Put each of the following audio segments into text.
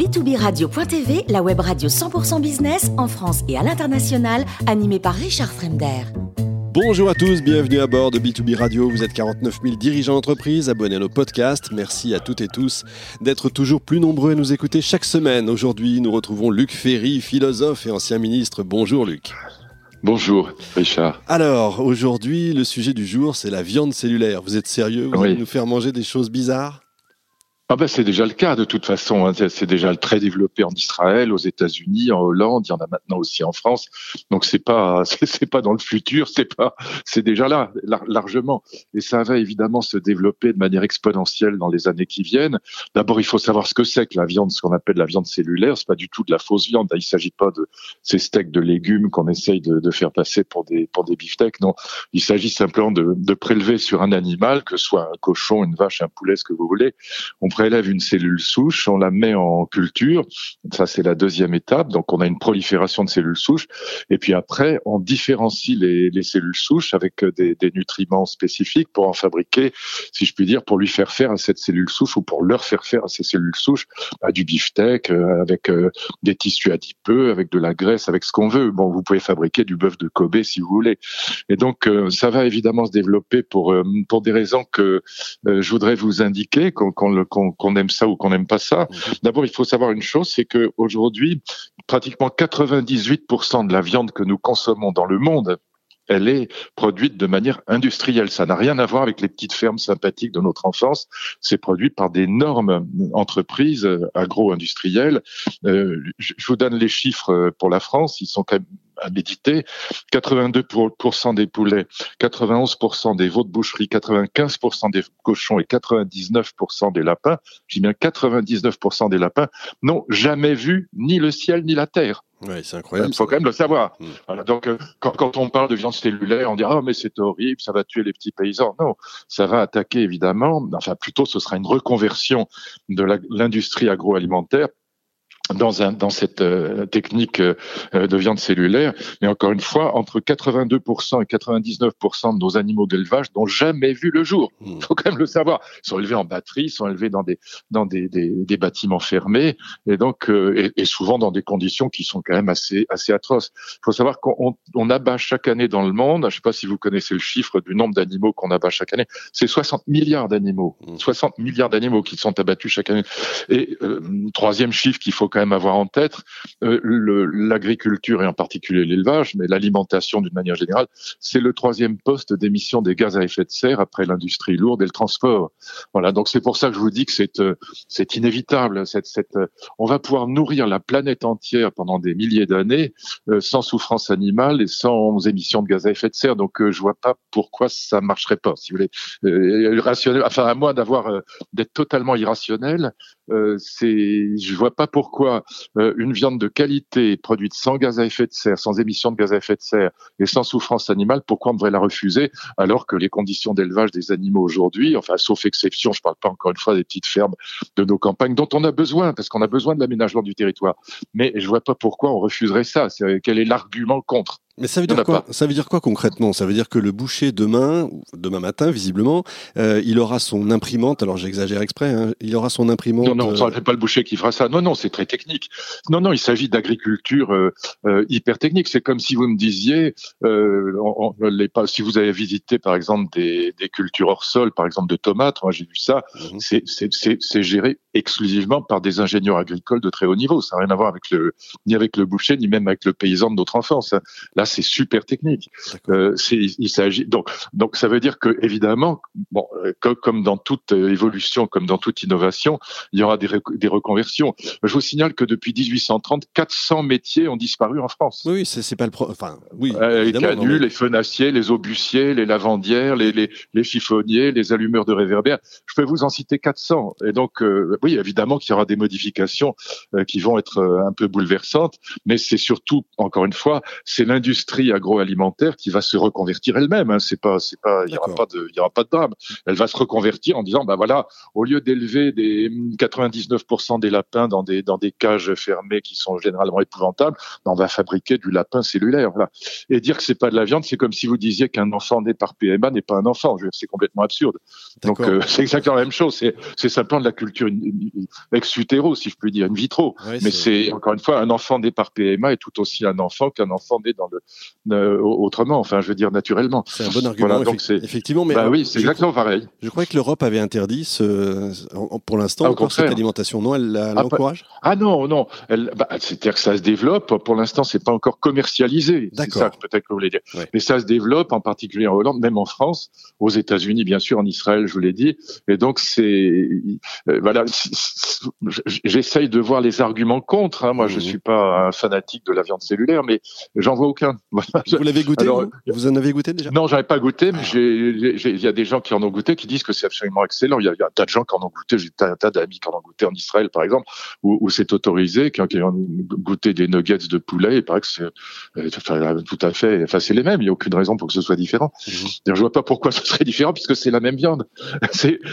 b2b-radio.tv, la web radio 100% business en France et à l'international, animée par Richard Fremder. Bonjour à tous, bienvenue à bord de B2B Radio. Vous êtes 49 000 dirigeants d'entreprise, abonnés à nos podcasts. Merci à toutes et tous d'être toujours plus nombreux à nous écouter chaque semaine. Aujourd'hui, nous retrouvons Luc Ferry, philosophe et ancien ministre. Bonjour Luc. Bonjour Richard. Alors, aujourd'hui, le sujet du jour, c'est la viande cellulaire. Vous êtes sérieux? Vous allez nous faire manger des choses bizarres? Ah ben c'est déjà le cas de toute façon. Hein. C'est déjà très développé en Israël, aux États-Unis, en Hollande. Il y en a maintenant aussi en France. Donc c'est pas c'est pas dans le futur, c'est pas c'est déjà là largement. Et ça va évidemment se développer de manière exponentielle dans les années qui viennent. D'abord il faut savoir ce que c'est que la viande, ce qu'on appelle la viande cellulaire. C'est pas du tout de la fausse viande. Il s'agit pas de ces steaks de légumes qu'on essaye de, faire passer pour des pour des beefsteaks. Non, il s'agit simplement de, de prélever sur un animal, que ce soit un cochon, une vache, un poulet, ce que vous voulez. Élève une cellule souche, on la met en culture. Ça, c'est la deuxième étape. Donc, on a une prolifération de cellules souches. Et puis après, on différencie les, les cellules souches avec des, des, nutriments spécifiques pour en fabriquer, si je puis dire, pour lui faire faire à cette cellule souche ou pour leur faire faire à ces cellules souches à du beefsteak, euh, avec euh, des tissus adipeux, avec de la graisse, avec ce qu'on veut. Bon, vous pouvez fabriquer du bœuf de Kobe si vous voulez. Et donc, euh, ça va évidemment se développer pour pour des raisons que je voudrais vous indiquer, qu'on qu'on aime ça ou qu'on n'aime pas ça. Mhm. D'abord, il faut savoir une chose, c'est que aujourd'hui, pratiquement 98% de la viande que nous consommons dans le monde elle est produite de manière industrielle. Ça n'a rien à voir avec les petites fermes sympathiques de notre enfance. C'est produit par d'énormes entreprises agro-industrielles. Euh, je vous donne les chiffres pour la France. Ils sont quand même à méditer. 82% des poulets, 91% des veaux de boucherie, 95% des cochons et 99% des lapins, j'ai bien 99% des lapins, n'ont jamais vu ni le ciel ni la terre. Oui, c'est incroyable. Il faut quand même le savoir. Hmm. Voilà, donc, euh, quand, quand, on parle de viande cellulaire, on dit ah mais c'est horrible, ça va tuer les petits paysans. Non, ça va attaquer évidemment. Enfin, plutôt, ce sera une reconversion de l'industrie agroalimentaire dans, un, dans cette euh, technique euh, de viande cellulaire. Mais encore une fois, entre 82% et 99% de nos animaux d'élevage n'ont jamais vu le jour. Il hmm. faut quand même le savoir. Ils sont élevés en batterie, ils sont élevés dans des, dans des, des, des bâtiments fermés et donc euh, et, et, souvent dans des conditions qui sont quand même assez, assez atroces. Il faut savoir qu'on on abat chaque année dans le monde, je ne sais pas si vous connaissez le chiffre du nombre d'animaux qu'on abat chaque année, c'est 60 milliards d'animaux. 60 hmm. milliards d'animaux qui sont abattus chaque année. Et troisième chiffre qu'il faut quand même avoir en tête, euh, l'agriculture et en particulier l'élevage, mais l'alimentation d'une manière générale, c'est le troisième poste d'émission des gaz à effet de serre après l'industrie lourde et le transport. Voilà, donc c'est pour ça que je vous dis que c'est euh, c'est inévitable. Cette, cette, euh, on va pouvoir nourrir la planète entière pendant des milliers d'années sans souffrance animale et sans émissions de gaz à effet de serre. Donc je vois pas pourquoi ça marcherait pas. Si vous voulez, rationnel, enfin à moi d'avoir d'être totalement irrationnel, c'est je vois pas pourquoi euh, une viande de qualité produite sans gaz à effet de serre, sans émission de gaz à effet de serre et sans souffrance animale, pourquoi on devrait la refuser alors que les conditions d'élevage des animaux aujourd'hui, enfin sauf exception, je parle pas encore une fois des petites fermes de nos campagnes dont on a besoin parce qu'on a besoin de l'aménagement du territoire, mais je vois pas pourquoi on refuserait ça. Quel est l'argument contre? Mais ça veut dire quoi Ça veut dire quoi concrètement? Ça veut dire que le boucher demain, demain matin visiblement, euh, il aura son imprimante. Alors j'exagère exprès. Hein, il aura son imprimante. Non, non, euh... n'est pas le boucher qui fera ça. Non, non, c'est très technique. Non, non, il s'agit d'agriculture euh, euh hyper technique. C'est comme si vous me disiez, euh, on, on, les, si vous avez visité par exemple des, des, cultures hors sol, par exemple de tomates. Moi, j'ai vu ça. Mhm. C'est géré exclusivement par des ingénieurs agricoles de très haut niveau. Ça n'a rien à voir avec le ni avec le boucher ni même avec le paysan de notre enfance. Hein. Là, c'est super technique. Euh, il s'agit donc donc ça veut dire que évidemment, bon, euh, comme, dans toute euh, évolution, comme dans toute innovation, il y aura des, des reconversions. Je vous signale que depuis 1830, 400 métiers ont disparu en France. Oui, c'est pas le pro... enfin oui. Euh, les canuts, les fenassiers, les obusiers, les lavandières, les, les, les, chiffonniers, les allumeurs de réverbères. Je peux vous en citer 400. Et donc oui, évidemment qu'il y aura des modifications qui vont être un peu bouleversantes, mais c'est surtout encore une fois, c'est l'industrie industrie agroalimentaire qui va se reconvertir elle-même. Hein. C'est pas, c'est pas, il y aura pas de, il y aura pas de drame. Elle va se reconvertir en disant, bah voilà, au lieu d'élever des 99% des lapins dans des dans des cages fermées qui sont généralement épouvantables, ben, on va fabriquer du lapin cellulaire. Voilà. Et dire que c'est pas de la viande, c'est comme si vous disiez qu'un enfant né par PMA n'est pas un enfant. C'est complètement absurde. Donc euh, c'est exactement la même chose. C'est c'est simplement de la culture ex utero, si je puis dire, in vitro. Mais c'est encore une fois un enfant né par PMA est tout aussi un enfant qu'un enfant né dans le autrement. Enfin, je veux dire naturellement. C'est un bon argument. donc effectivement, mais bah oui, c'est exactement pareil. Je crois que l'Europe avait interdit ce, pour l'instant ah, encore cette alimentation. Non, elle ah, l'encourage. Ah, non, non. Bah, c'est-à-dire que ça se développe. Pour l'instant, c'est pas encore commercialisé. C'est ça peut-être que vous voulez dire. Mais ça se développe, en particulier en Hollande, même en France, aux États-Unis, bien sûr, en Israël, je vous l'ai dit. Et donc c'est euh, voilà, j'essaye de voir les arguments contre. Hein. Moi, je mmh. suis pas un fanatique de la viande cellulaire, mais j'en vois aucun. Vous l'avez goûté vous, en avez goûté déjà? Non, j'en ai pas goûté, mais il y a des gens qui en ont goûté qui disent que c'est absolument excellent. Il y, a, un tas de gens qui en ont goûté. J'ai un tas d'amis qui en ont goûté en Israël, par exemple, où, c'est autorisé, qui, ont goûté des nuggets de poulet. Il paraît que c'est euh, tout à fait. Enfin, c'est les mêmes. Il n'y a aucune raison pour que ce soit différent. Mmh. Je vois pas pourquoi ce serait différent, puisque c'est la même viande.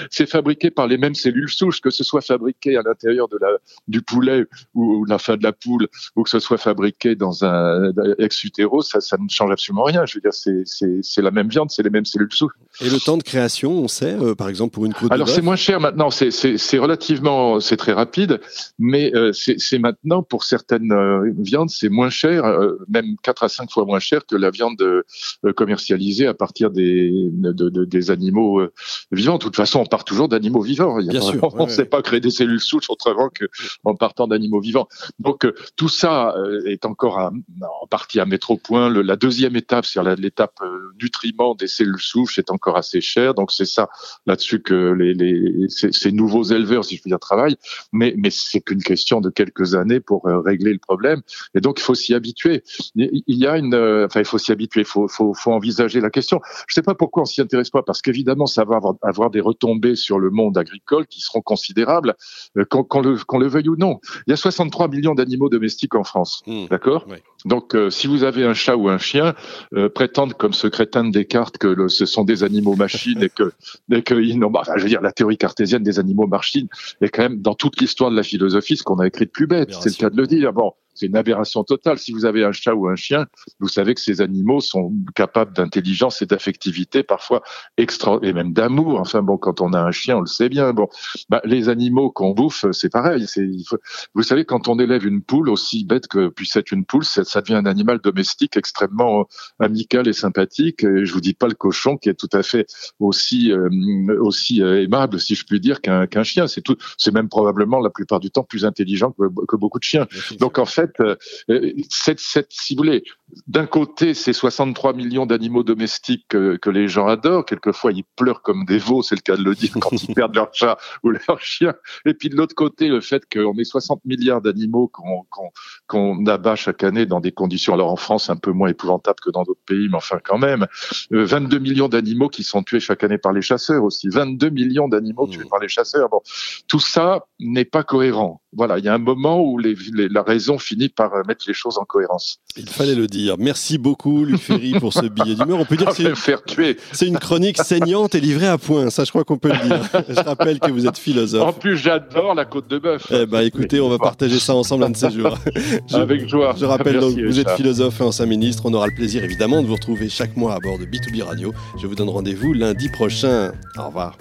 C'est fabriqué par les mêmes cellules souches, que ce soit fabriqué à l'intérieur de la du poulet ou, la fin de la poule, ou que ce soit fabriqué dans un ex ça, ça ne change absolument rien. Je veux dire, c'est la même viande, c'est les mêmes cellules souches. Et le temps de création, on sait, euh, par exemple, pour une croûte Alors c'est moins cher maintenant, c'est relativement, c'est très rapide, mais euh, c'est maintenant pour certaines euh, viandes, c'est moins cher, même 4 à 5 fois moins cher que la viande commercialisée à partir des, de, des animaux vivants. De toute façon, on part toujours d'animaux vivants. Bien sûr, on ne sait pas créer des cellules souches autrement qu'en partant d'animaux vivants. Donc tout ça est encore en partie à mettre au point. Le, la deuxième étape, c'est-à-dire l'étape nutriments des cellules souches, est encore assez cher. Donc c'est ça là-dessus que les, les ces, nouveaux éleveurs, si je puis dire, travaillent. Mais, mais c'est qu'une question de quelques années pour euh, régler le problème. Et donc il faut s'y habituer. Il y a une, euh, enfin il faut s'y habituer. Il faut, faut, faut envisager la question. Je sais pas pourquoi on s'y intéresse pas, parce qu'évidemment ça va avoir, avoir, des retombées sur le monde agricole qui seront considérables, euh, qu'on le, qu'on le veuille ou non. Il y a 63 millions d'animaux domestiques en France, mmh. d'accord? Donc si vous avez un chat ou un chien, prétendre comme ce crétin de Descartes que ce sont des animaux machines et que, et que bah, je veux dire, la théorie cartésienne des animaux machines est quand même dans toute l'histoire de la philosophie ce qu'on a écrit de plus bête. C'est le cas de le dire. Bon, c'est une aberration totale. Si vous avez un chat ou un chien, vous savez que ces animaux sont capables d'intelligence et d'affectivité, parfois extra, et même d'amour. Enfin bon, quand on a un chien, on le sait bien. Bon, bah, les animaux qu'on bouffe, c'est pareil. Vous savez, quand on élève une poule, aussi bête que puisse être une poule, ça, devient un animal domestique extrêmement amical et sympathique. Et je vous dis pas le cochon qui est tout à fait aussi euh, aussi euh, aimable, si je puis dire, qu'un qu'un chien. C'est tout, c'est même probablement la plupart du temps plus intelligent que, que beaucoup de chiens. Donc en fait euh, cette, cette, si vous voulez, d'un côté, ces 63 millions d'animaux domestiques que, que, les gens adorent, quelquefois ils pleurent comme des veaux, c'est le cas de le dire, quand ils perdent leur chat ou leur chien. Et puis de l'autre côté, le fait qu'on ait 60 milliards d'animaux qu'on qu'on abat chaque année dans des conditions, alors en France un peu moins épouvantables que dans d'autres pays, mais enfin quand même, 22 euh, millions d'animaux qui sont tués chaque année par les chasseurs aussi, 22 millions d'animaux tués mmh. par les chasseurs. Bon, tout ça n'est pas cohérent. Voilà, il y a un moment où les, la raison finit par mettre les choses en cohérence. Il fallait le dire. Merci beaucoup, Luc Ferry, pour ce billet d'humeur. On peut dire que c'est une chronique saignante et livrée à point. Ça, je crois qu'on peut le dire. Je rappelle que vous êtes philosophe. En plus, j'adore la côte de bœuf. Eh ben, écoutez, on va partager ça ensemble un de ces jours. Avec joie. Je rappelle donc, vous êtes philosophe et ancien ministre. On aura le plaisir, évidemment, de vous retrouver chaque mois à bord de B2B Radio. Je vous donne rendez-vous lundi prochain. Au revoir.